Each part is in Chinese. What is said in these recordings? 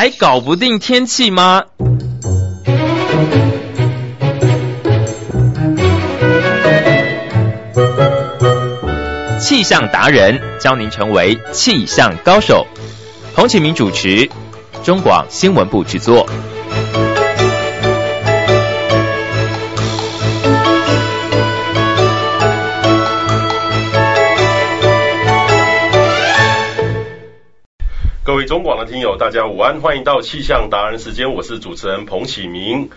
还搞不定天气吗？气象达人教您成为气象高手。彭启明主持，中广新闻部制作。中广的听友，大家午安，欢迎到气象达人时间，我是主持人彭启明。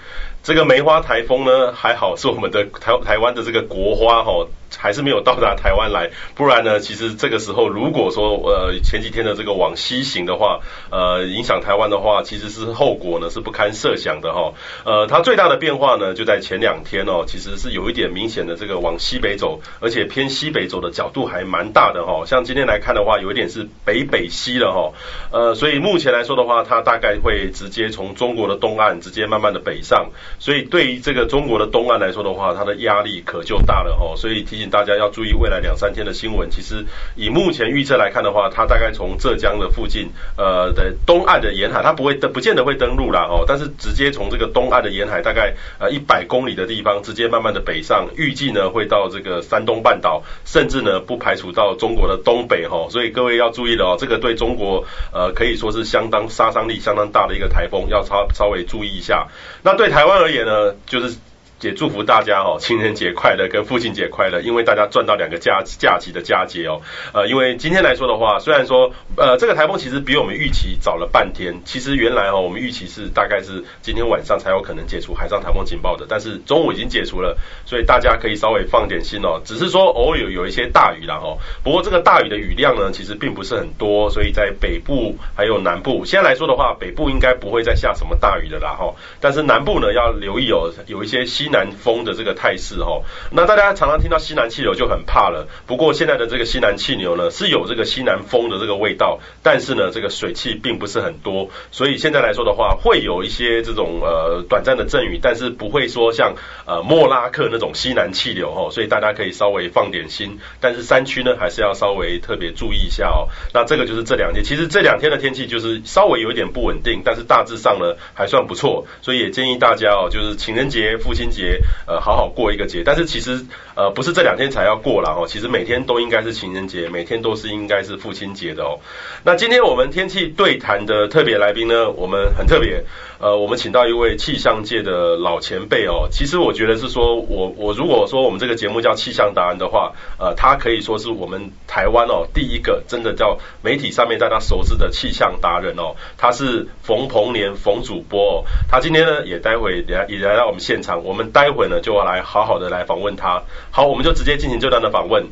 这个梅花台风呢，还好是我们的台台湾的这个国花哈。还是没有到达台湾来，不然呢，其实这个时候如果说呃前几天的这个往西行的话，呃影响台湾的话，其实是后果呢是不堪设想的哈。呃，它最大的变化呢就在前两天哦，其实是有一点明显的这个往西北走，而且偏西北走的角度还蛮大的哈。像今天来看的话，有一点是北北西了哈。呃，所以目前来说的话，它大概会直接从中国的东岸直接慢慢的北上，所以对于这个中国的东岸来说的话，它的压力可就大了哈。所以提。大家要注意未来两三天的新闻。其实以目前预测来看的话，它大概从浙江的附近，呃的东岸的沿海，它不会登，不见得会登陆啦哦。但是直接从这个东岸的沿海，大概呃一百公里的地方，直接慢慢的北上，预计呢会到这个山东半岛，甚至呢不排除到中国的东北哈。所以各位要注意了哦，这个对中国呃可以说是相当杀伤力相当大的一个台风，要稍稍微注意一下。那对台湾而言呢，就是。也祝福大家哦，情人节快乐跟父亲节快乐，因为大家赚到两个假假期的佳节哦。呃，因为今天来说的话，虽然说呃这个台风其实比我们预期早了半天，其实原来哦我们预期是大概是今天晚上才有可能解除海上台风警报的，但是中午已经解除了，所以大家可以稍微放点心哦。只是说偶尔有有一些大雨啦哦，不过这个大雨的雨量呢其实并不是很多，所以在北部还有南部，现在来说的话，北部应该不会再下什么大雨的啦哈，但是南部呢要留意哦，有一些西。南风的这个态势哈，那大家常常听到西南气流就很怕了。不过现在的这个西南气流呢，是有这个西南风的这个味道，但是呢，这个水汽并不是很多，所以现在来说的话，会有一些这种呃短暂的阵雨，但是不会说像呃莫拉克那种西南气流哈，所以大家可以稍微放点心。但是山区呢，还是要稍微特别注意一下哦。那这个就是这两天，其实这两天的天气就是稍微有一点不稳定，但是大致上呢还算不错，所以也建议大家哦，就是情人节、父亲节。节呃，好好过一个节，但是其实呃不是这两天才要过了哦，其实每天都应该是情人节，每天都是应该是父亲节的哦。那今天我们天气对谈的特别来宾呢，我们很特别，呃，我们请到一位气象界的老前辈哦。其实我觉得是说，我我如果说我们这个节目叫气象达人的话，呃，他可以说是我们台湾哦第一个真的叫媒体上面大家熟知的气象达人哦。他是冯鹏年冯主播哦，他今天呢也待会也也来到我们现场，我们。待会呢，就要来好好的来访问他。好，我们就直接进行这段的访问。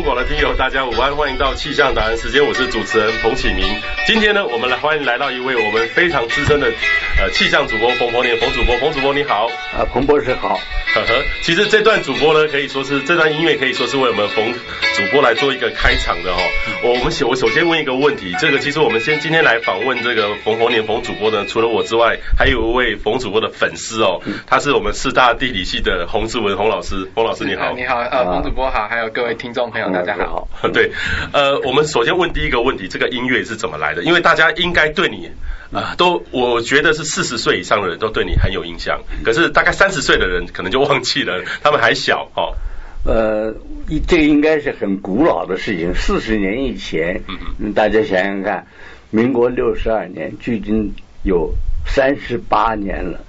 中广的听友，大家午安，欢迎到气象达人时间，我是主持人彭启明。今天呢，我们来欢迎来到一位我们非常资深的呃气象主播冯鹏年冯主播，冯主播你好，啊彭博士好。呵呵，其实这段主播呢，可以说是这段音乐可以说是为我们冯主播来做一个开场的哦。我我们我首先问一个问题，这个其实我们先今天来访问这个冯鹏年冯主播呢，除了我之外，还有一位冯主播的粉丝哦，他是我们师大地理系的洪志文洪老师，洪老师你好，你好，呃冯主播好，还有各位听众朋友大家好。对，呃，我们首先问第一个问题，这个音乐是怎么来的？因为大家应该对你。啊，都我觉得是四十岁以上的人都对你很有印象，可是大概三十岁的人可能就忘记了，他们还小哦。呃，这应该是很古老的事情，四十年以前，嗯，大家想想看，民国六十二年，距今有三十八年了，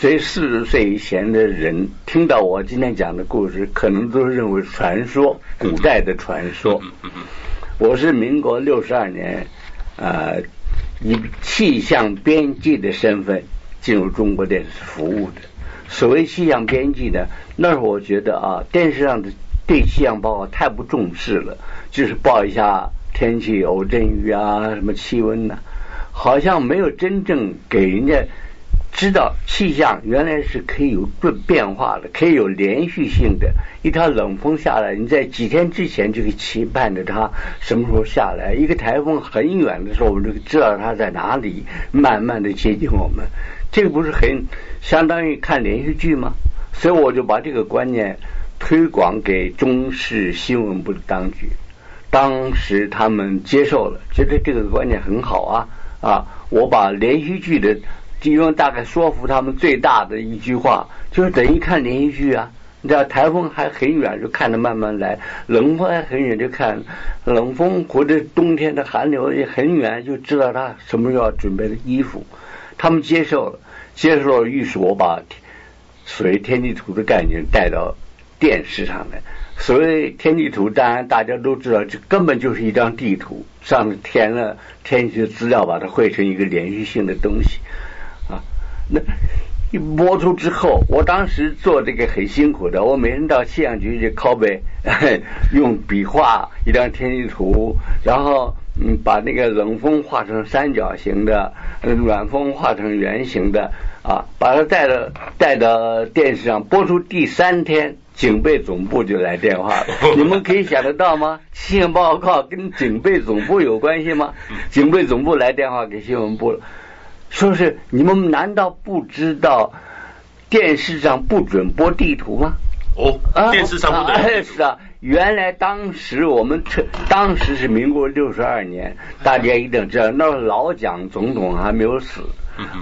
所以四十岁以前的人听到我今天讲的故事，可能都认为传说，古代的传说。我是民国六十二年，呃。以气象编辑的身份进入中国电视服务的。所谓气象编辑呢，那时候我觉得啊，电视上的对气象报告太不重视了，就是报一下天气偶阵雨啊，什么气温呐、啊，好像没有真正给人家。知道气象原来是可以有变变化的，可以有连续性的。一条冷锋下来，你在几天之前就可以期盼着它什么时候下来。一个台风很远的时候，我们就知道它在哪里，慢慢的接近我们。这个不是很相当于看连续剧吗？所以我就把这个观念推广给中视新闻部的当局，当时他们接受了，觉得这个观念很好啊啊！我把连续剧的。其中大概说服他们最大的一句话，就是等于看连续剧啊！你知道台风还很远，就看着慢慢来；冷风还很远，就看冷风或者冬天的寒流也很远，就知道他什么时候要准备的衣服。他们接受了，接受了，于是我把所谓天气图的概念带到电视上来。所谓天气图，当然大家都知道，这根本就是一张地图，上面填了天气的资料，把它绘成一个连续性的东西。那一播出之后，我当时做这个很辛苦的，我每天到气象局去拷贝，用笔画一张天气图，然后嗯把那个冷风画成三角形的，暖风画成圆形的啊，把它带到带到电视上播出第三天，警备总部就来电话了。你们可以想得到吗？气象报告跟警备总部有关系吗？警备总部来电话给新闻部了。说是你们难道不知道电视上不准播地图吗？哦，电视上不准。是啊，原来当时我们当时是民国六十二年，大家一定知道，那老蒋总统还没有死。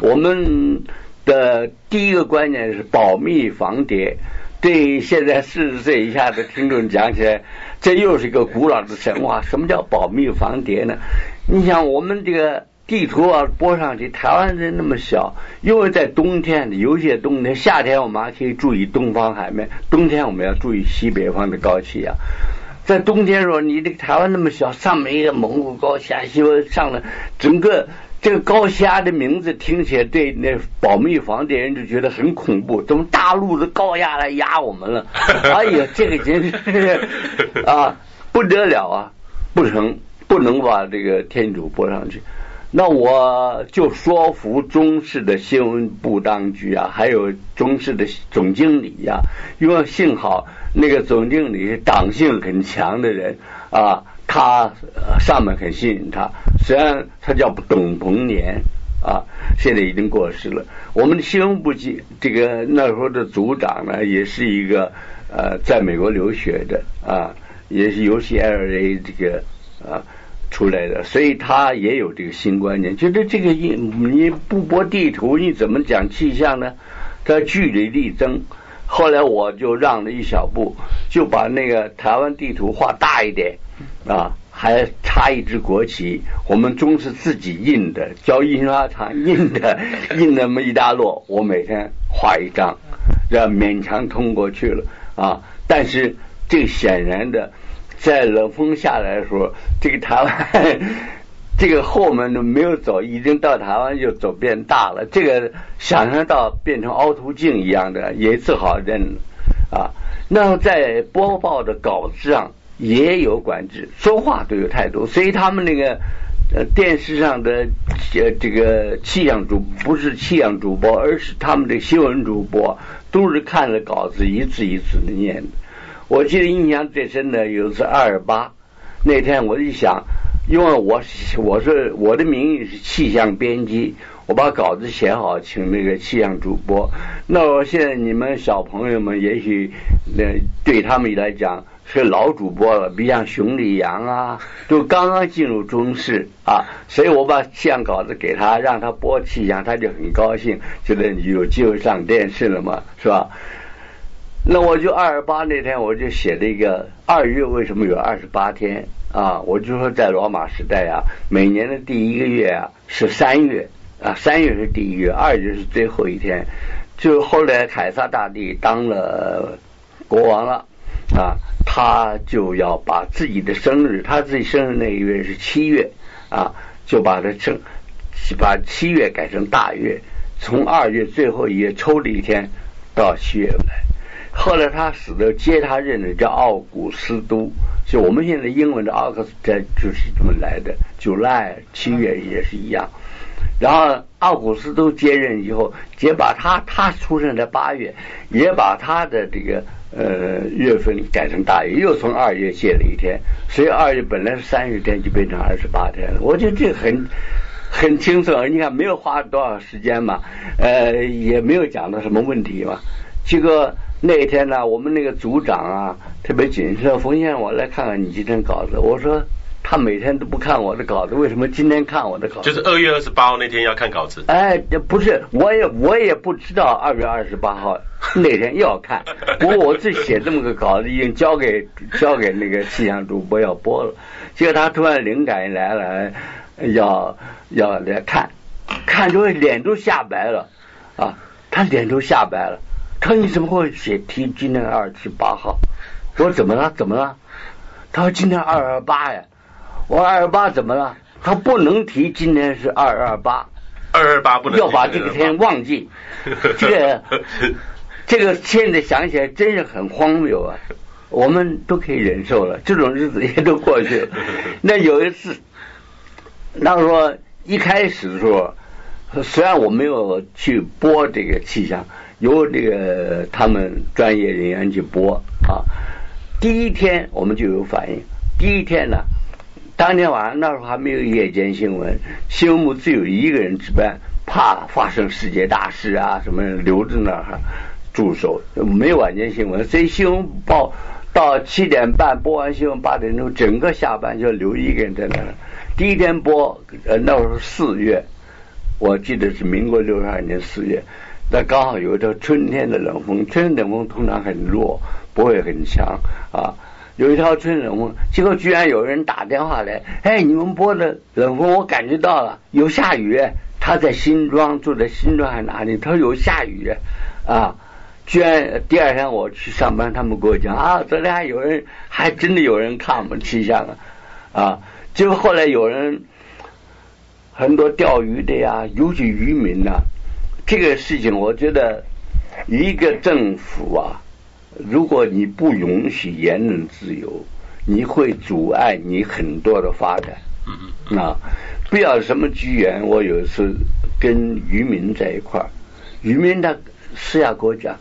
我们的第一个观念是保密防谍。对现在四十岁以下的听众讲起来，这又是一个古老的神话。什么叫保密防谍呢？你想我们这个。地图啊，播上去，台湾人那么小，因为在冬天，有些冬天，夏天我们还可以注意东方海面，冬天我们要注意西北方的高气压。在冬天时候，你这个台湾那么小，上面一个蒙古高气压，西边上了整个这个高气压的名字听起来对那保密房的人就觉得很恐怖，怎么大陆的高压来压我们了？哎呀，这个真是啊不得了啊，不成，不能把这个天主播上去。那我就说服中视的新闻部当局啊，还有中视的总经理呀、啊，因为幸好那个总经理是党性很强的人啊，他上面很信任他。虽然他叫董鹏年啊，现在已经过世了。我们的新闻部记这个那时候的组长呢，也是一个呃，在美国留学的啊，也是尤其 LA 这个啊。出来的，所以他也有这个新观念，觉得这个你你不播地图，你怎么讲气象呢？他据理力争。后来我就让了一小步，就把那个台湾地图画大一点啊，还插一支国旗。我们中是自己印的，交印刷厂印的，印那么一大摞，我每天画一张，这勉强通过去了啊。但是这显然的。在冷风下来的时候，这个台湾 这个后门都没有走，已经到台湾就走变大了。这个想象到变成凹凸镜一样的，也只好认啊。那在播报的稿子上也有管制，说话都有态度。所以他们那个呃电视上的呃这个气象主不是气象主播，而是他们的新闻主播，都是看着稿子一字一字的念的。我记得印象最深的有一次二二八那天，我一想，因为我我是我的名义是气象编辑，我把稿子写好，请那个气象主播。那我现在你们小朋友们也许那对他们来讲是老主播了，比如像熊立阳啊，都刚刚进入中视啊，所以我把气象稿子给他，让他播气象，他就很高兴，觉得你有机会上电视了嘛，是吧？那我就二十八那天，我就写了一个二月为什么有二十八天啊？我就说在罗马时代啊，每年的第一个月啊是三月啊，三月是第一月，二月是最后一天。就后来凯撒大帝当了国王了啊，他就要把自己的生日，他自己生日那一月是七月啊，就把它称把七月改成大月，从二月最后一月抽了一天到七月来。后来他死的接他任的叫奥古斯都，就我们现在英文的 August 就是这么来的，July 七月也是一样。然后奥古斯都接任以后，也把他他出生在八月，也把他的这个呃月份改成大月，又从二月借了一天，所以二月本来是三十天就变成二十八天了。我觉得这很很轻松，你看没有花多少时间嘛，呃也没有讲到什么问题嘛，这个。那一天呢，我们那个组长啊特别谨慎，冯先生，我来看看你今天稿子。我说他每天都不看我的稿子，为什么今天看我的稿子？就是二月二十八号那天要看稿子。哎，不是，我也我也不知道二月二十八号那天要看。不过我只写这么个稿子，已经交给交给那个气象主播要播了。结果他突然灵感一来了，要要来看，看之后脸都吓白了啊，他脸都吓白了。他说：“你怎么会写提今天二十八号？”我说：“怎么了？怎么了？”他说：“今天二二八呀。”我说：“二二八怎么了？”他不能提今天是二二八，二二八不能要把这个天忘记。这个这个现在想起来真是很荒谬啊！我们都可以忍受了，这种日子也都过去了。那有一次，那说一开始的时候，虽然我没有去播这个气象。由这个他们专业人员去播啊，第一天我们就有反应。第一天呢，当天晚上那时候还没有夜间新闻，新闻部只有一个人值班，怕发生世界大事啊什么，留在那儿驻守，没有晚间新闻。所以新闻报到七点半播完新闻，八点钟整个下班就留一个人在那儿。第一天播，呃，那时候四月，我记得是民国六十二年四月。那刚好有一条春天的冷风，春天冷风通常很弱，不会很强啊。有一条春天冷风，结果居然有人打电话来，哎，你们播的冷风我感觉到了，有下雨。他在新庄，住在新庄还哪里？他说有下雨啊。居然第二天我去上班，他们跟我讲啊，昨天还有人，还真的有人看我们气象啊啊。结果后来有人很多钓鱼的呀，尤其渔民呐、这个事情，我觉得一个政府啊，如果你不允许言论自由，你会阻碍你很多的发展。嗯啊，不要什么机缘。我有一次跟渔民在一块儿，渔民他私下跟我讲，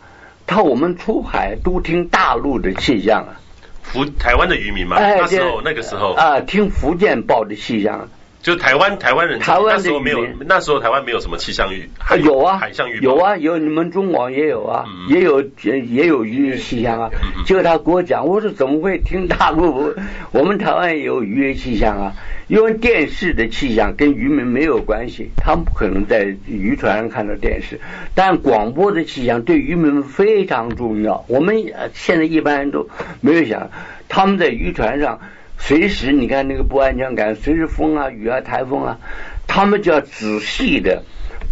他我们出海都听大陆的气象啊。福台湾的渔民嘛，哎、那时候那个时候啊，听福建报的气象。就台湾台湾人，台湾那时候没有，那时候台湾没有什么气象预，啊有啊，海象预报有啊，有你们中广也有啊，嗯、也有也有渔业气象啊。嗯、结果他跟我讲，我说怎么会听大陆？我们台湾也有渔业气象啊，因为电视的气象跟渔民没有关系，他们不可能在渔船上看到电视，但广播的气象对渔民非常重要。我们现在一般人都没有想，他们在渔船上。随时你看那个不安全感，随时风啊雨啊台风啊，他们就要仔细的，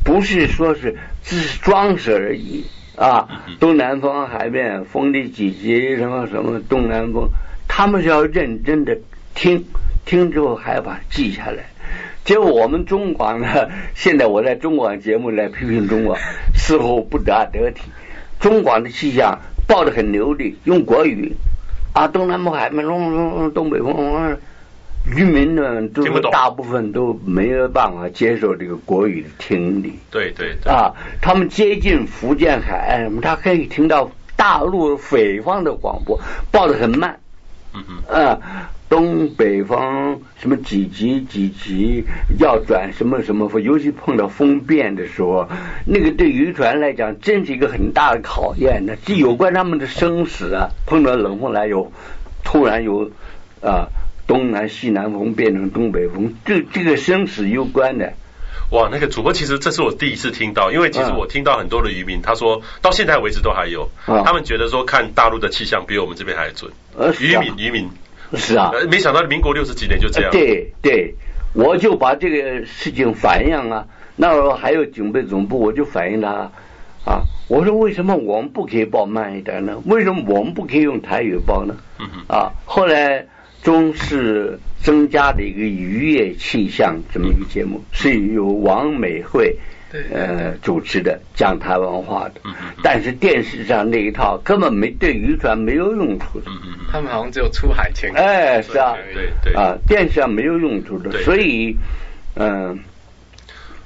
不是说是只是装饰而已啊。东南方海面风力几级什么什么东南风，他们是要认真的听，听之后还要把它记下来。结果我们中广呢，现在我在中广节目来批评中广，似乎不大得体。中广的气象报的很流利，用国语。啊，东南风海嘛东东东北风，渔民呢都大部分都没有办法接受这个国语的听力。对对对。啊，他们接近福建海岸他可以听到大陆北方的广播，报的很慢。嗯嗯。啊。东北方什么几级几级要转什么什么风，尤其碰到风变的时候，那个对渔船来讲真是一个很大的考验呢。这有关他们的生死啊，碰到冷风来有突然有啊东南西南风变成东北风，这这个生死攸关的。哇，那个主播其实这是我第一次听到，因为其实我听到很多的渔民，他说到现在为止都还有，他们觉得说看大陆的气象比我们这边还准。渔民渔民。是啊，没想到民国六十几年就这样。对对，我就把这个事情反映啊。那时候还有警备总部，我就反映他啊。我说为什么我们不可以报慢一点呢？为什么我们不可以用台语报呢？啊，后来中视增加的一个渔业气象这么一个节目，是由王美惠呃主持的，讲台湾话的。但是电视上那一套根本没对渔船没有用处的。他们好像只有出海前。哎，是啊，对对啊，电视上没有用处的，所以嗯，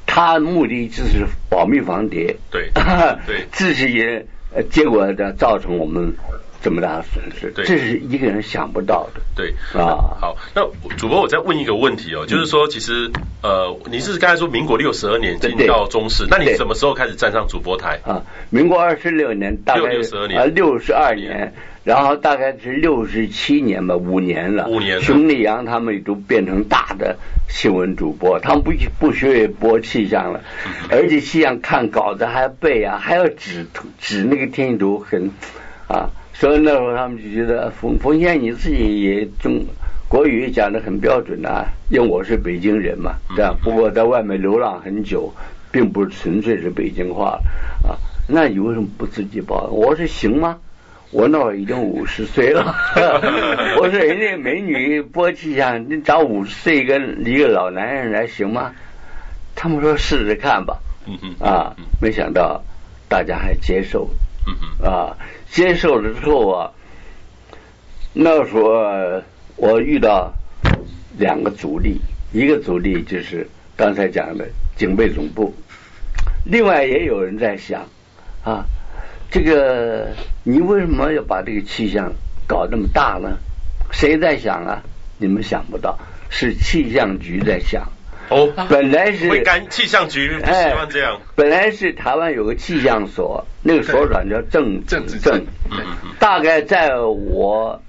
他目的就是保密防谍。对对，自己也结果的造成我们。这么大的损失，对，这是一个人想不到的。对啊，好，那主播我再问一个问题哦，就是说，其实呃，你是刚才说民国六十二年进到中视，那你什么时候开始站上主播台啊？民国二十六年，大概六十二年啊，六十二年，然后大概是六十七年吧，五年了。五年。熊立阳他们都变成大的新闻主播，他们不不学播气象了，而且气象看稿子还要背啊，还要指指那个天气图，很啊。所以那时候他们就觉得冯冯先生你自己也中国语讲得很标准啊，因为我是北京人嘛，这样。不过在外面流浪很久，并不是纯粹是北京话啊。那你为什么不自己报？我说行吗？我那会儿已经五十岁了。我说人家美女播气象，你找五十岁一个一个老男人来行吗？他们说试试看吧。啊，没想到大家还接受。啊。接受了之后啊，那时候我遇到两个阻力，一个阻力就是刚才讲的警备总部，另外也有人在想啊，这个你为什么要把这个气象搞这么大呢？谁在想啊？你们想不到，是气象局在想。哦，本来是会干气象局不希望这样。哎、本来是台湾有个气象所，那个所长叫郑郑子正。大概在我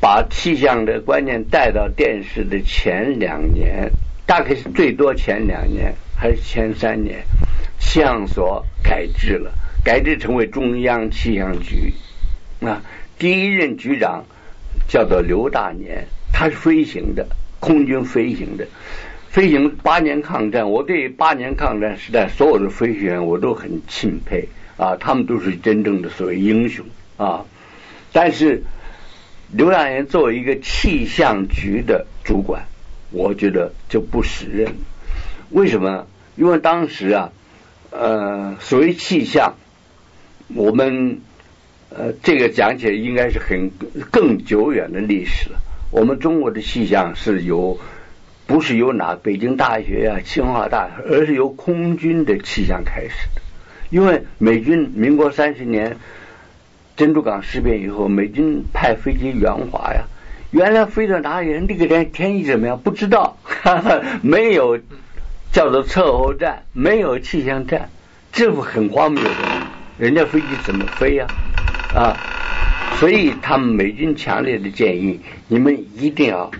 把气象的观念带到电视的前两年，大概是最多前两年还是前三年，气象所改制了，改制成为中央气象局。啊，第一任局长叫做刘大年，他是飞行的，空军飞行的。飞行八年抗战，我对八年抗战时代所有的飞行员我都很钦佩啊，他们都是真正的所谓英雄啊。但是刘大年作为一个气象局的主管，我觉得就不适任。为什么？因为当时啊，呃，所谓气象，我们呃这个讲起来应该是很更久远的历史了。我们中国的气象是由不是由哪北京大学啊、清华大学，而是由空军的气象开始的。因为美军民国三十年珍珠港事变以后，美军派飞机援华呀，原来飞到哪里人，这个天天气怎么样不知道，哈哈，没有叫做测候站，没有气象站，这不很荒谬的，人家飞机怎么飞呀？啊，所以他们美军强烈的建议，你们一定要。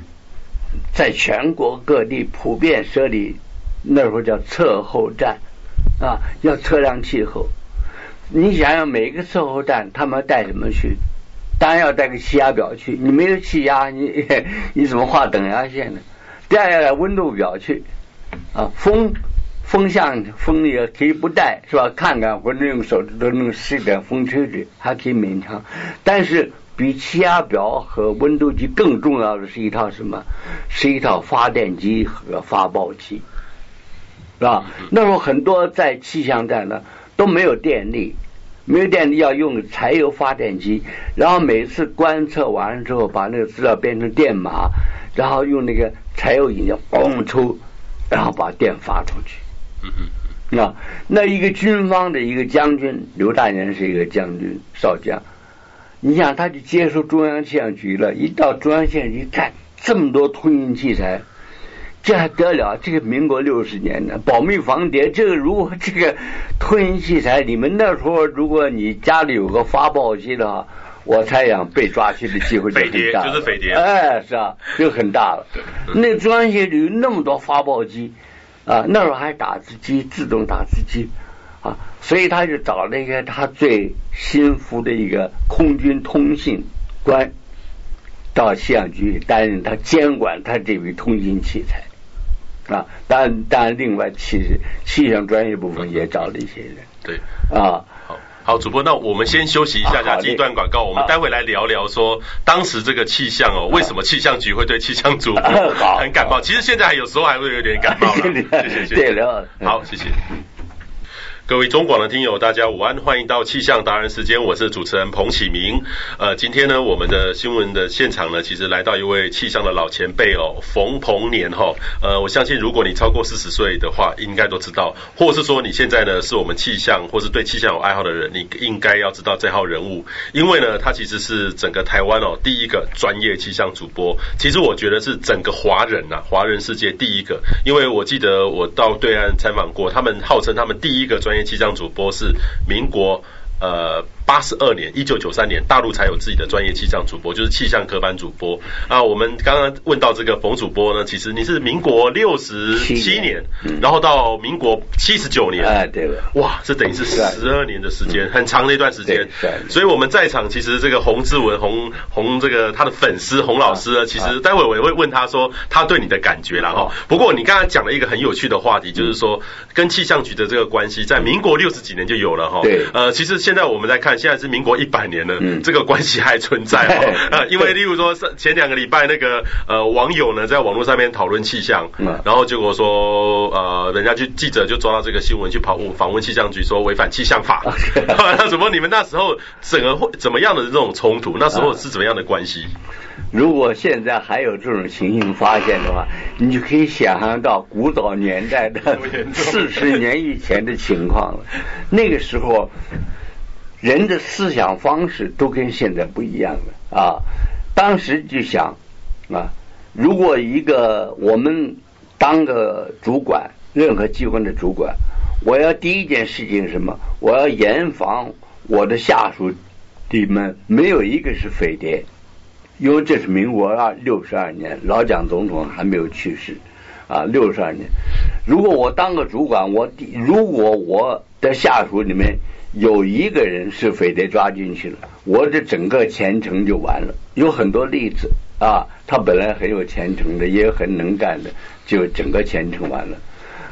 在全国各地普遍设立，那时候叫测候站啊，要测量气候。你想想，每一个测候站，他们带什么去？当然要带个气压表去。你没有气压，你 你怎么画等压线呢？第二要带温度表去啊，风风向风也可以不带，是吧？看看或者用手指头能使点风吹吹，还可以勉强。但是。比气压表和温度计更重要的是一套什么？是一套发电机和发报机，是吧？那时候很多在气象站呢都没有电力，没有电力要用柴油发电机，然后每次观测完了之后，把那个资料变成电码，然后用那个柴油引擎嘣抽，然后把电发出去。啊，那一个军方的一个将军刘大年是一个将军少将。你想，他就接受中央气象局了，一到中央气象局看这么多通信器材，这还得了？这个民国六十年的保密防谍，这个如果这个通信器材，你们那时候如果你家里有个发报机的话，我猜想被抓去的机会就 很大。就是匪谍。哎，是啊，就很大了。那中央气象局那么多发报机啊，那时候还打字机，自动打字机。啊，所以他就找了一个他最心服的一个空军通信官到气象局担任他监管他这笔通信器材啊，当然当然另外气气象专业部分也找了一些人。对啊。好，好主播，那我们先休息一下下，这一段广告，我们待会来聊聊说当时这个气象哦，为什么气象局会对气象主播很感冒？其实现在有时候还会有点感冒了。谢谢，谢谢。好，谢谢。各位中广的听友，大家午安，欢迎到气象达人时间，我是主持人彭启明。呃，今天呢，我们的新闻的现场呢，其实来到一位气象的老前辈哦，冯鹏年哈。呃，我相信如果你超过四十岁的话，应该都知道，或是说你现在呢是我们气象或是对气象有爱好的人，你应该要知道这号人物，因为呢，他其实是整个台湾哦第一个专业气象主播。其实我觉得是整个华人呐、啊，华人世界第一个，因为我记得我到对岸采访过，他们号称他们第一个专业气象主播是民国呃。八十二年，一九九三年，大陆才有自己的专业气象主播，就是气象科班主播啊。我们刚刚问到这个冯主播呢，其实你是民国六十七年，然后到民国七十九年，哎，对了，哇，这等于是十二年的时间，很长的一段时间。对所以我们在场，其实这个洪志文洪洪这个他的粉丝洪老师呢，其实待会我也会问他说他对你的感觉啦哈。不过你刚刚讲了一个很有趣的话题，就是说跟气象局的这个关系，在民国六十几年就有了哈。对，呃，其实现在我们在看。现在是民国一百年了，嗯，这个关系还存在哦。呃，因为例如说，前两个礼拜那个呃网友呢，在网络上面讨论气象，嗯，然后结果说呃，人家就记者就抓到这个新闻去跑访问气象局，说违反气象法。那怎么你们那时候整个会怎么样的这种冲突？那时候是怎么样的关系？如果现在还有这种情形发现的话，你就可以想象到古早年代的 四十年以前的情况了。那个时候。人的思想方式都跟现在不一样了啊！当时就想啊，如果一个我们当个主管，任何机关的主管，我要第一件事情是什么？我要严防我的下属里面没有一个是匪谍，因为这是民国二六十二年，老蒋总统还没有去世啊，六十二年。如果我当个主管，我如果我的下属里面。有一个人是匪谍抓进去了，我的整个前程就完了。有很多例子啊，他本来很有前程的，也很能干的，就整个前程完了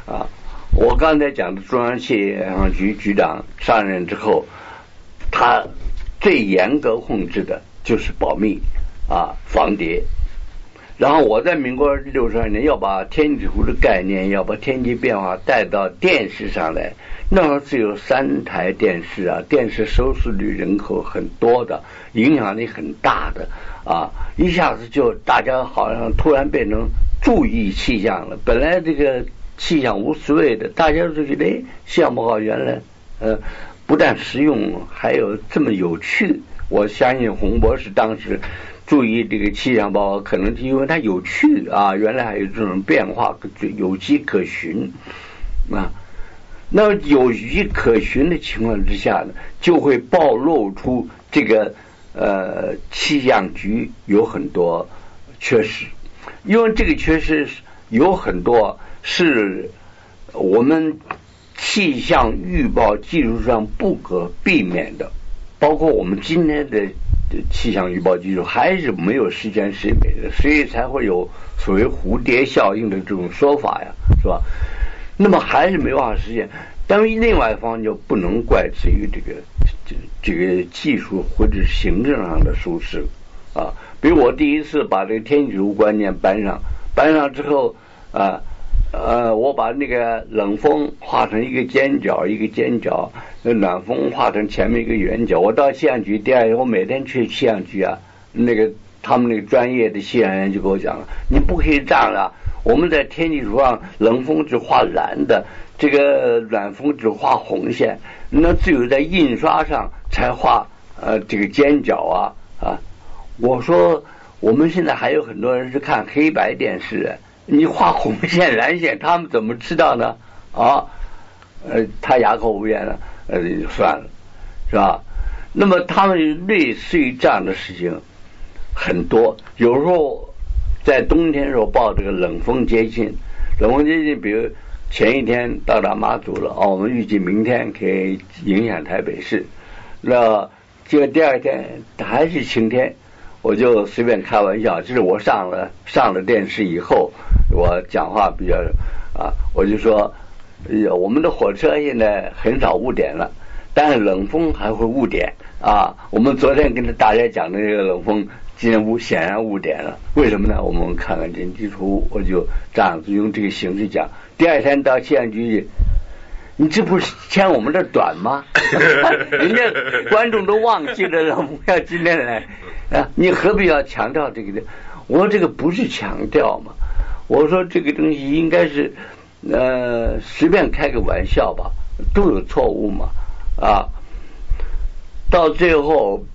啊。我刚才讲的中央气象局局长上任之后，他最严格控制的就是保密啊，防谍。然后我在民国六十二年要把天气图的概念，要把天气变化带到电视上来。那时候只有三台电视啊，电视收视率人口很多的，影响力很大的啊，一下子就大家好像突然变成注意气象了。本来这个气象无所谓的，大家都觉得哎，气象报告原来呃不但实用，还有这么有趣。我相信洪博士当时注意这个气象报告，可能是因为它有趣啊，原来还有这种变化，有迹可循啊。那有迹可循的情况之下呢，就会暴露出这个呃气象局有很多缺失，因为这个缺失有很多是我们气象预报技术上不可避免的，包括我们今天的气象预报技术还是没有十全十美的，所以才会有所谓蝴蝶效应的这种说法呀，是吧？那么还是没办法实现，但是另外一方就不能怪之于这个这这个技术或者行政上的疏失啊。比如我第一次把这个天气图观念搬上，搬上之后啊呃，我把那个冷风画成一个尖角，一个尖角，那暖风画成前面一个圆角。我到气象局第二天，我每天去气象局啊，那个他们那个专业的气象员就跟我讲了，你不可以这样了。我们在天气图上，冷风只画蓝的，这个暖风只画红线，那只有在印刷上才画呃这个尖角啊啊！我说我们现在还有很多人是看黑白电视，你画红线蓝线，他们怎么知道呢？啊，呃，他哑口无言了，呃，就算了，是吧？那么他们类似于这样的事情很多，有时候。在冬天时候报这个冷风接近，冷风接近，比如前一天到达妈祖了，哦，我们预计明天可以影响台北市，那结果第二天还是晴天，我就随便开玩笑，就是我上了上了电视以后，我讲话比较啊，我就说，哎呀我们的火车现在很少误点了，但是冷风还会误点啊。我们昨天跟大家讲的这个冷风，今天误显然误点了。为什么呢？我们看看天气图，我就这样子用这个形式讲。第二天到气象局去，你这不是嫌我们这短吗？人家观众都忘记了冷风要今天来啊，你何必要强调这个呢？我说这个不是强调嘛，我说这个东西应该是呃随便开个玩笑吧，都有错误嘛啊，到最后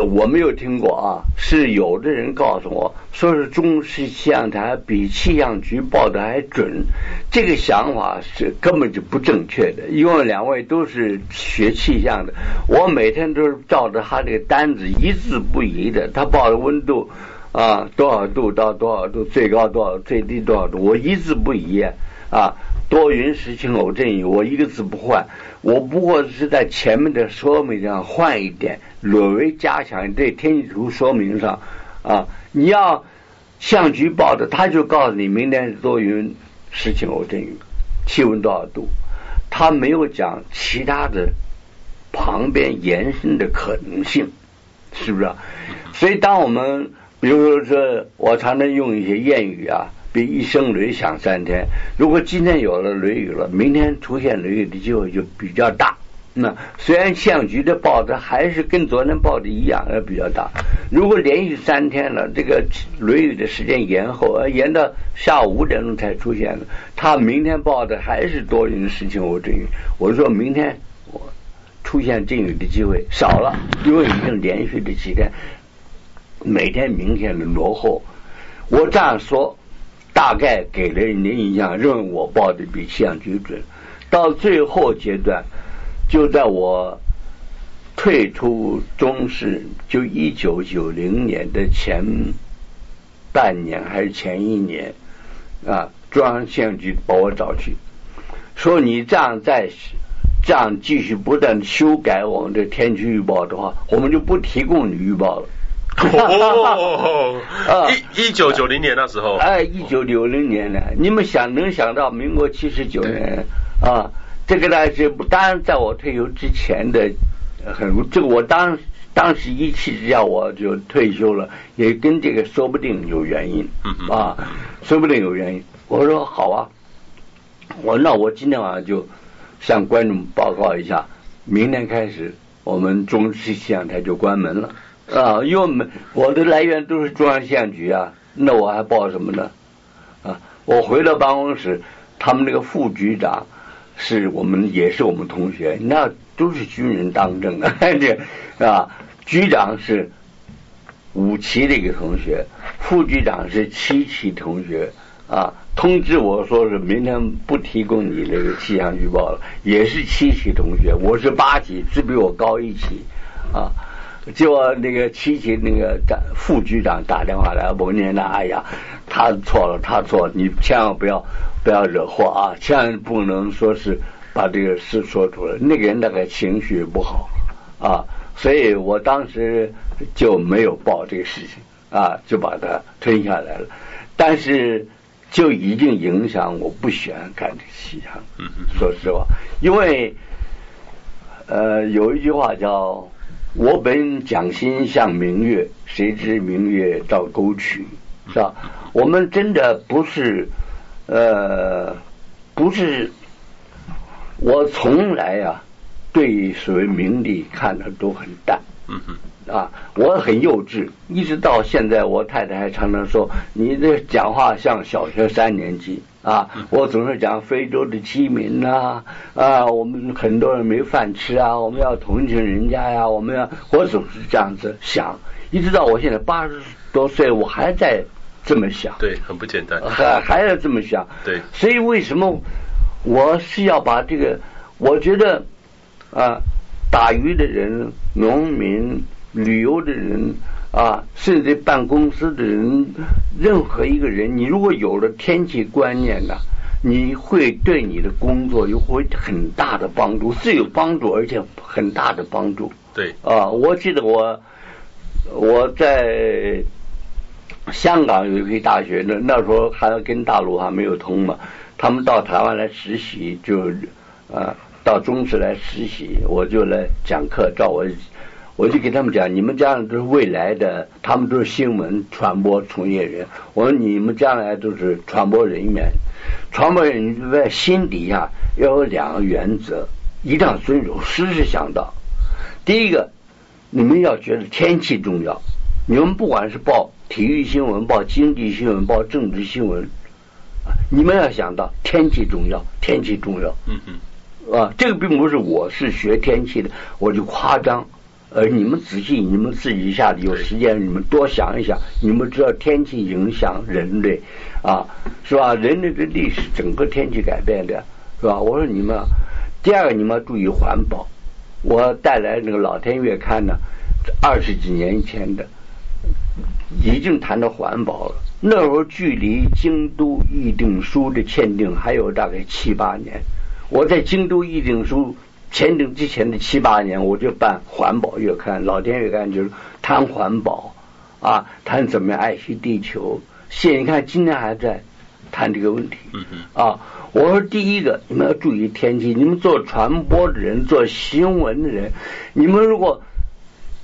我没有听过啊，是有的人告诉我说是中视气象台比气象局报的还准，这个想法是根本就不正确的，因为两位都是学气象的，我每天都是照着他这个单子一字不移的，他报的温度。啊，多少度到多少度，最高多少，最低多少度，我一字不移啊。多云时晴偶阵雨，我一个字不换，我不过是在前面的说明上换一点，略微加强对天气图说明上啊。你要向局报的，他就告诉你明天是多云时晴偶阵雨，气温多少度，他没有讲其他的旁边延伸的可能性，是不是？所以当我们比如说，我常常用一些谚语啊，比一声雷响三天。如果今天有了雷雨了，明天出现雷雨的机会就比较大。那虽然气象局的报的还是跟昨天报的一样，呃，比较大。如果连续三天了，这个雷雨的时间延后，呃，延到下午五点钟才出现了，他明天报的还是多云时晴或阵雨。我说明天我出现阵雨的机会少了，因为已经连续的几天。每天明显的落后，我这样说，大概给了人家印象，认为我报的比气象局准。到最后阶段，就在我退出中视，就一九九零年的前半年还是前一年，啊，中央气象局把我找去，说你这样再这样继续不断修改我们的天气预报的话，我们就不提供你预报了。哦，一一九九零年那时候，哎，一九九零年呢，你们想能想到民国七十九年啊？这个呢是当然在我退休之前的很，这个我当当时一气之下我就退休了，也跟这个说不定有原因啊，说不定有原因。我说好啊，我那我今天晚上就向观众报告一下，明天开始我们中视气象台就关门了。啊，因为没我的来源都是中央气象局啊，那我还报什么呢？啊，我回到办公室，他们那个副局长是我们也是我们同学，那都是军人当政的，这啊，局长是五期的一个同学，副局长是七期同学啊，通知我说是明天不提供你那个气象预报了，也是七期同学，我是八期，只比我高一级啊。就那个七期那个副局长打电话来，我念的，哎呀，他错了，他错了，你千万不要不要惹祸啊，千万不能说是把这个事说出来，那个人那个情绪不好啊，所以我当时就没有报这个事情啊，就把它吞下来了，但是就已经影响我不喜欢看这个气象，说实话，因为呃有一句话叫。我本将心向明月，谁知明月照沟渠，是吧？我们真的不是，呃，不是，我从来啊，对所谓名利看的都很淡。嗯哼，啊，我很幼稚，一直到现在，我太太还常常说，你这讲话像小学三年级。啊，我总是讲非洲的饥民呐，啊，我们很多人没饭吃啊，我们要同情人家呀，我们要，我总是这样子想，一直到我现在八十多岁，我还在这么想。对，很不简单。还还要这么想。对。所以为什么我是要把这个？我觉得啊，打鱼的人、农民、旅游的人。啊，甚至办公司的人，任何一个人，你如果有了天气观念呢，你会对你的工作有会很大的帮助，是有帮助，而且很大的帮助。对。啊，我记得我我在香港有一批大学呢，那时候还跟大陆还没有通嘛，他们到台湾来实习，就啊到中视来实习，我就来讲课，照我，我就给他们讲，你们将来都是未来的，他们都是新闻传播从业人。我说你们将来都是传播人员，传播人员在心底下要有两个原则，一定要遵守，时时想到。第一个，你们要觉得天气重要，你们不管是报体育新闻、报经济新闻、报政治新闻，啊，你们要想到天气重要，天气重要。嗯嗯。啊，这个并不是我是学天气的，我就夸张。而你们仔细，你们自己一下子有时间，你们多想一想，你们知道天气影响人类，啊，是吧？人类的历史，整个天气改变的，是吧？我说你们，第二个你们要注意环保。我带来那个《老天月刊》呢，二十几年前的，已经谈到环保了。那时候距离京都议定书的签订还有大概七八年。我在京都议定书签订之前的七八年，我就办环保月刊，老天月刊就是谈环保，啊，谈怎么样爱惜地球。现你看今天还在谈这个问题，啊，我说第一个你们要注意天气，你们做传播的人，做新闻的人，你们如果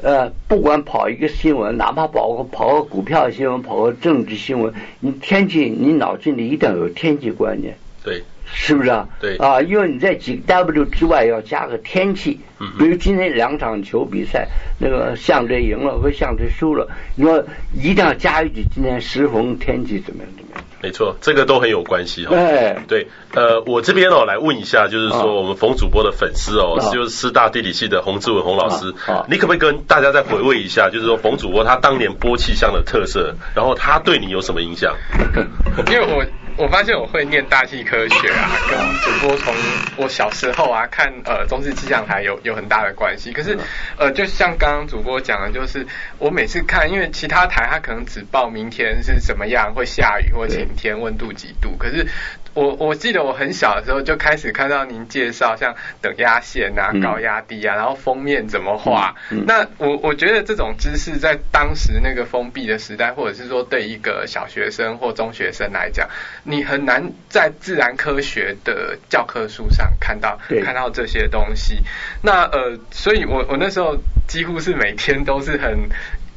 呃不管跑一个新闻，哪怕跑个跑个股票新闻，跑个政治新闻，你天气你脑筋里一定要有天气观念，对。是不是啊？对啊，因为你在几个 W 之外要加个天气，比如今天两场球比赛，那个象队赢了和象队输了，你说一定要加一句今天时逢天气怎么样怎么样？没错，这个都很有关系哦。哎，对，呃，我这边哦来问一下，就是说我们冯主播的粉丝哦，啊、就是师大地理系的洪志文洪老师，啊啊、你可不可以跟大家再回味一下，就是说冯主播他当年播气象的特色，然后他对你有什么影响？因为我。我发现我会念大气科学啊，跟主播从我小时候啊看呃中视气象台有有很大的关系。可是呃，就像刚刚主播讲的，就是我每次看，因为其他台它可能只报明天是什么样，会下雨或晴天，温度几度。可是我我记得我很小的时候就开始看到您介绍像等压线啊、高压低啊，然后封面怎么画。那我我觉得这种知识在当时那个封闭的时代，或者是说对一个小学生或中学生来讲。你很难在自然科学的教科书上看到看到这些东西。那呃，所以我我那时候几乎是每天都是很。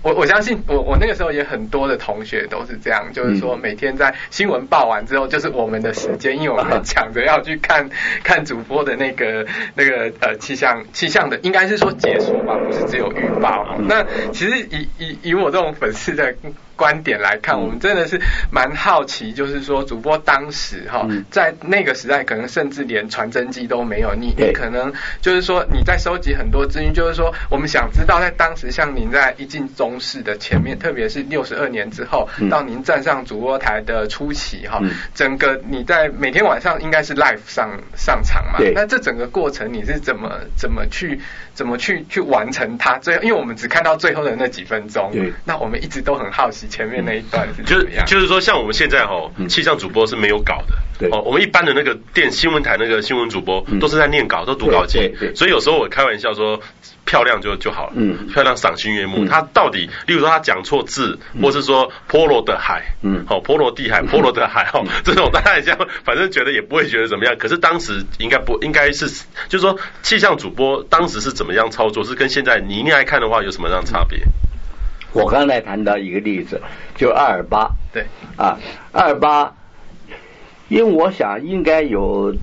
我我相信我我那个时候也很多的同学都是这样，就是说每天在新闻报完之后，就是我们的时间，因为我们抢着要去看看主播的那个那个呃气象气象的，应该是说解说吧，不是只有预报。那其实以以以我这种粉丝的观点来看，我们真的是蛮好奇，就是说主播当时哈，在那个时代可能甚至连传真机都没有，你你可能就是说你在收集很多资讯，就是说我们想知道在当时像您在一进中视的前面，特别是六十二年之后，到您站上主播台的初期哈，整个你在每天晚上应该是 live 上上场嘛？那这整个过程你是怎么怎么去怎么去去完成它？最后，因为我们只看到最后的那几分钟，那我们一直都很好奇。前面那一段是就是就是说，像我们现在哈，气象主播是没有稿的。对哦，我们一般的那个电新闻台那个新闻主播都是在念稿，都读稿机。所以有时候我开玩笑说，漂亮就就好了。嗯，漂亮赏心悦目。他到底，例如说他讲错字，或是说波罗的海，嗯，哦，波罗的海，波罗的海，哦，这种大家这样，反正觉得也不会觉得怎么样。可是当时应该不应该是，就是说气象主播当时是怎么样操作，是跟现在你来看的话有什么样差别？我刚才谈到一个例子，就二二八，对，啊，二二八，因为我想应该有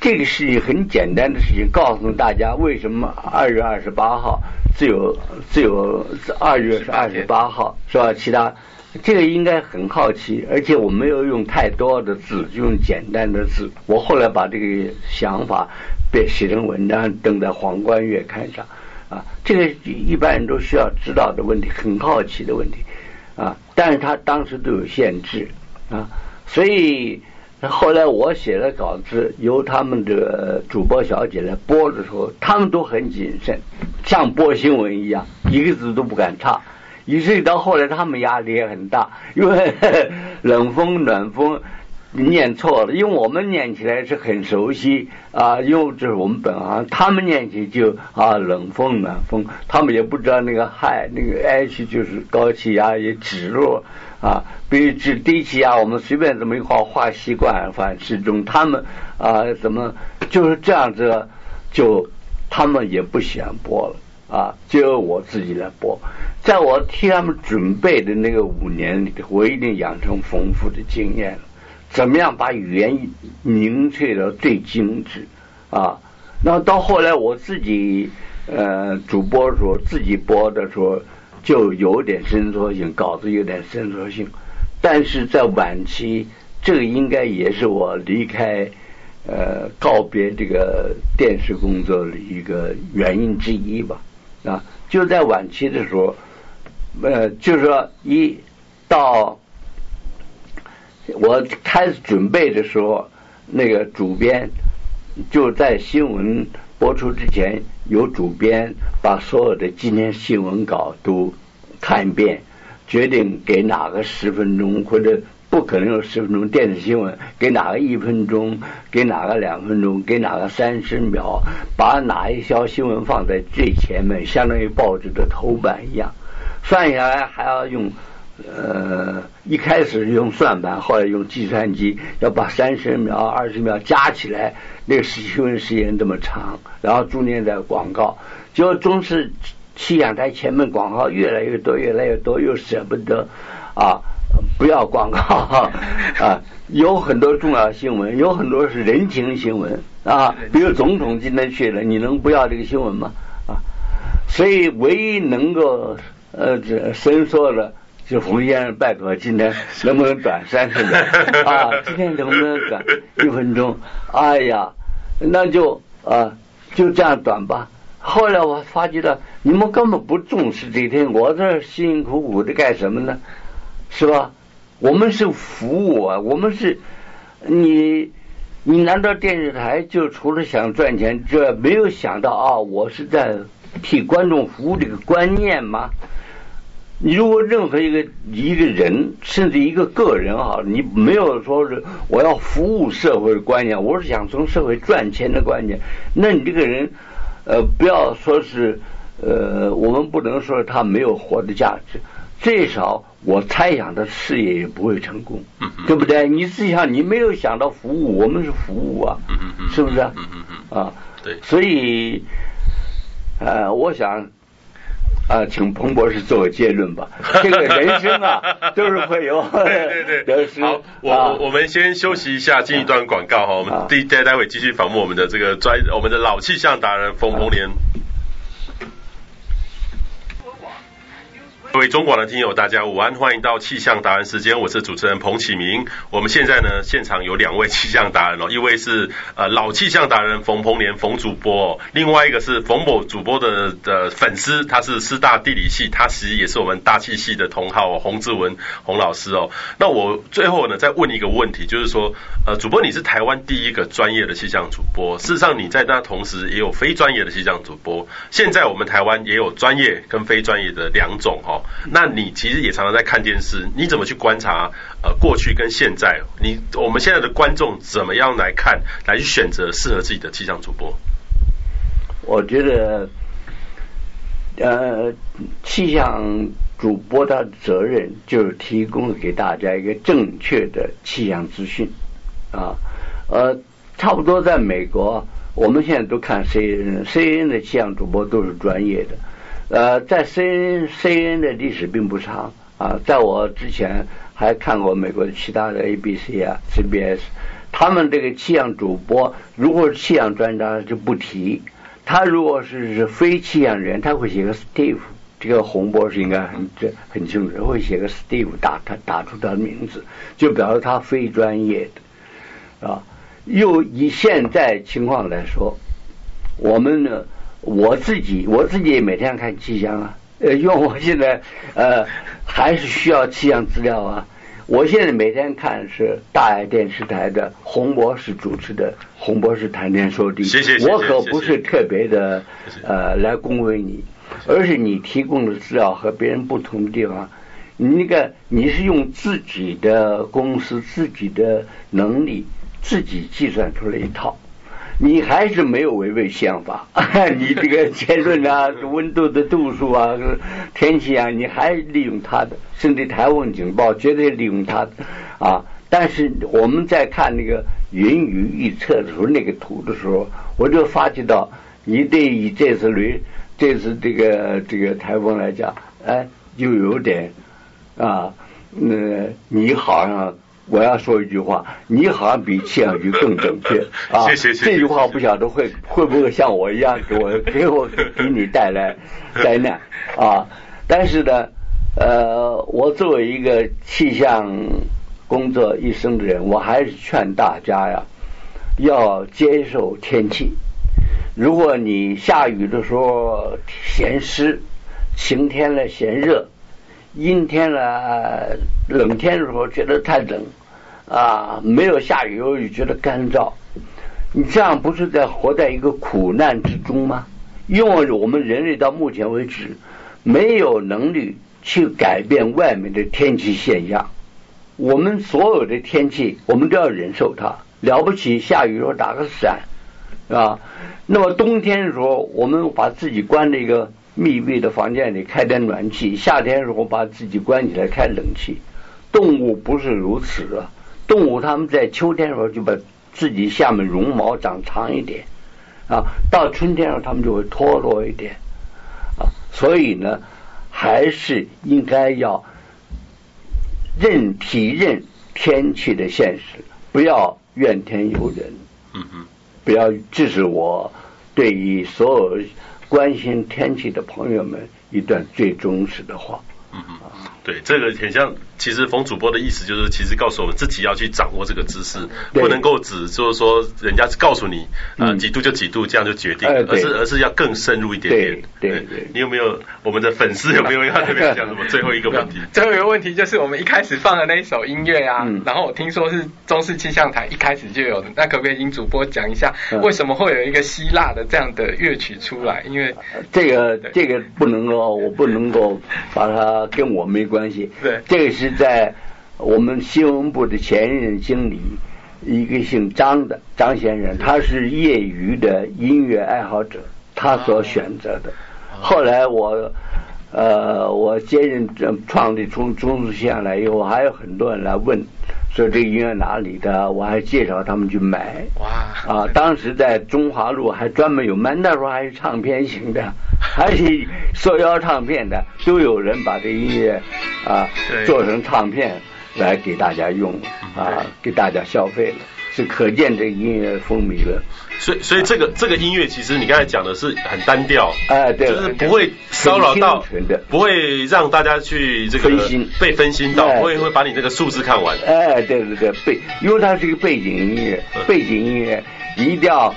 这个事情很简单的事情，告诉大家为什么二月二十八号只有只有二月是二十八号，是吧？其他这个应该很好奇，而且我没有用太多的字，就用简单的字。我后来把这个想法被写成文章，登在《皇冠月刊》上。啊，这个一般人都需要知道的问题，很好奇的问题，啊，但是他当时都有限制，啊，所以后来我写的稿子由他们的主播小姐来播的时候，他们都很谨慎，像播新闻一样，一个字都不敢差，以至于到后来他们压力也很大，因为 冷风暖风。念错了，因为我们念起来是很熟悉啊，因为这是我们本行，他们念起就啊冷风暖风，他们也不知道那个害那个 H 就是高气压也指弱啊，比如指低气压，我们随便这么一画画习惯，反正始终他们啊怎么就是这样子就他们也不想播了啊，就由我自己来播。在我替他们准备的那个五年里，我一定养成丰富的经验了。怎么样把语言凝萃到最精致啊？那到后来我自己呃主播的时候，自己播的时候就有点伸缩性，稿子有点伸缩性。但是在晚期，这个应该也是我离开呃告别这个电视工作的一个原因之一吧。啊，就在晚期的时候，呃，就是说一到我开始准备的时候，那个主编就在新闻播出之前，有主编把所有的今天新闻稿都看一遍，决定给哪个十分钟或者不可能有十分钟电视新闻，给哪个一分钟，给哪个两分钟，给哪个三十秒，把哪一条新闻放在最前面，相当于报纸的头版一样。算下来还要用，呃，一开始用算盘，后来用计算机，要把三十秒、二十秒加起来，那个新闻时间这么长，然后中间的广告，结果中视气象台前面广告越来越多，越来越多，又舍不得啊，不要广告啊，有很多重要新闻，有很多是人情新闻啊，比如总统今天去了，你能不要这个新闻吗？啊，所以唯一能够。呃，这伸缩了，就冯先生拜托，今天 能不能短三十秒 啊？今天能不能短一分钟？哎呀，那就啊，就这样短吧。后来我发觉到，你们根本不重视这一天，我这辛辛苦苦的干什么呢？是吧？我们是服务啊，我们是，你，你难道电视台就除了想赚钱，这没有想到啊？我是在替观众服务这个观念吗？你如果任何一个一个人，甚至一个个人哈，你没有说是我要服务社会的观念，我是想从社会赚钱的观念，那你这个人，呃，不要说是，呃，我们不能说他没有活的价值，最少我猜想他事业也不会成功，对不对？你自己想，你没有想到服务，我们是服务啊，是不是啊？啊，对，所以，呃，我想。啊，请彭博士做个结论吧。这个人生啊，都是会有对 对对。好，我我我们先休息一下，进一段广告哈。我们第待待会继续访问我们的这个专，我们的老气象达人冯彭联。各位中广的听友，大家午安，欢迎到气象达人时间，我是主持人彭启明。我们现在呢，现场有两位气象达人哦，一位是呃老气象达人冯彭联冯主播哦，另外一个是冯某主播的的粉丝，他是师大地理系，他其实也是我们大气系的同好洪志文洪老师哦。那我最后呢，再问一个问题，就是说呃主播你是台湾第一个专业的气象主播，事实上你在那同时也有非专业的气象主播，现在我们台湾也有专业跟非专业的两种哈、哦。那你其实也常常在看电视，你怎么去观察呃过去跟现在？你我们现在的观众怎么样来看，来去选择适合自己的气象主播？我觉得，呃，气象主播他的责任就是提供给大家一个正确的气象资讯啊，呃，差不多在美国，我们现在都看 CNN，CNN 的气象主播都是专业的。呃，在 C N C N 的历史并不长啊，在我之前还看过美国的其他的 ABC 啊 CBS，他们这个气象主播如果是气象专家就不提，他如果是是非气象人，他会写个 Steve，这个洪博士应该很这很清楚，会写个 Steve 打他打出他的名字，就表示他非专业的啊。又以现在情况来说，我们呢？我自己我自己也每天看气象啊，呃，因为我现在呃还是需要气象资料啊。我现在每天看是大爱电视台的洪博士主持的洪博士谈天说地。谢谢。我可不是特别的呃来恭维你，而是你提供的资料和别人不同的地方。你那个你是用自己的公司自己的能力自己计算出来一套。你还是没有违背气象法，你这个结论啊，温度的度数啊，天气啊，你还利用它的，甚至台风警报绝对利用它的啊。但是我们在看那个云雨预测的时候，那个图的时候，我就发觉到，你对于这次雷，这次这个这个台风来讲，哎，就有点啊，那你好像我要说一句话，你好像比气象局更准确 啊。谢谢谢谢。这句话不晓得会会不会像我一样给我给我给你带来灾难 啊？但是呢，呃，我作为一个气象工作一生的人，我还是劝大家呀，要接受天气。如果你下雨的时候嫌湿，晴天了嫌热，阴天了冷天的时候觉得太冷，啊，没有下雨又觉得干燥，你这样不是在活在一个苦难之中吗？因为我们人类到目前为止没有能力去改变外面的天气现象。我们所有的天气，我们都要忍受它。了不起，下雨时候打个伞，啊，那么冬天的时候，我们把自己关在一个密闭的房间里，开点暖气；夏天的时候，把自己关起来，开冷气。动物不是如此啊，动物它们在秋天的时候就把自己下面绒毛长长一点，啊，到春天的时候它们就会脱落一点，啊，所以呢，还是应该要。认体认天气的现实，不要怨天尤人。嗯嗯，不要，这是我对于所有关心天气的朋友们一段最忠实的话。嗯，对，这个很像。其实冯主播的意思就是，其实告诉我们自己要去掌握这个知识，不能够只就是说人家告诉你啊几度就几度这样就决定，而是而是要更深入一点点。对对，你有没有我们的粉丝有没有要特别讲什么？最后一个问题，最后一个问题就是我们一开始放的那一首音乐啊，然后我听说是中式气象台一开始就有的，那可不可以请主播讲一下为什么会有一个希腊的这样的乐曲出来？因为这个这个不能够，我不能够把它跟我没关系。对，这个是。在我们新闻部的前任经理，一个姓张的张先生，他是业余的音乐爱好者，他所选择的。后来我，呃，我接任创立中中视气象来以后，还有很多人来问，说这个音乐哪里的，我还介绍他们去买。哇！啊，当时在中华路还专门有卖，那时候还是唱片型的。还是塑料唱片的，都有人把这音乐啊做成唱片来给大家用啊，给大家消费了，是可见这音乐风靡了。所以，所以这个这个音乐其实你刚才讲的是很单调，哎，对，就是不会骚扰到，不会让大家去这个分心，被分心到，不会会把你这个数字看完。哎，对对对，背，因为它是一个背景音乐，背景音乐一定要。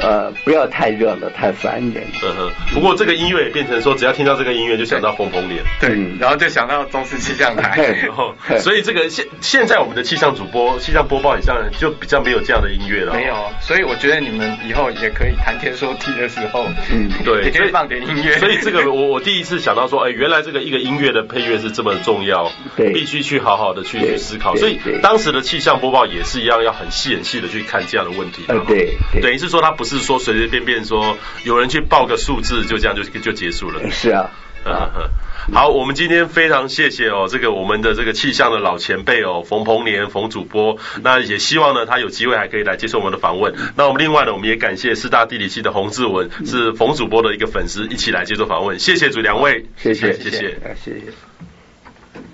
呃，不要太热了，太烦人。嗯哼。不过这个音乐也变成说，只要听到这个音乐，就想到凤凤脸。对，然后就想到中式气象台。然后，所以这个现现在我们的气象主播、气象播报以上就比较没有这样的音乐了。没有，所以我觉得你们以后也可以谈天说地的时候，嗯，对，也可以放点音乐。所以这个我我第一次想到说，哎，原来这个一个音乐的配乐是这么重要，对，必须去好好的去去思考。所以当时的气象播报也是一样，要很细很细的去看这样的问题。对，等于是说他不。是说随随便便说有人去报个数字就这样就就结束了。是啊，嗯。好，我们今天非常谢谢哦，这个我们的这个气象的老前辈哦，冯鹏年冯主播。那也希望呢，他有机会还可以来接受我们的访问。那我们另外呢，我们也感谢师大地理系的洪志文，是冯主播的一个粉丝，一起来接受访问。谢谢主两位，谢谢，谢谢，谢谢。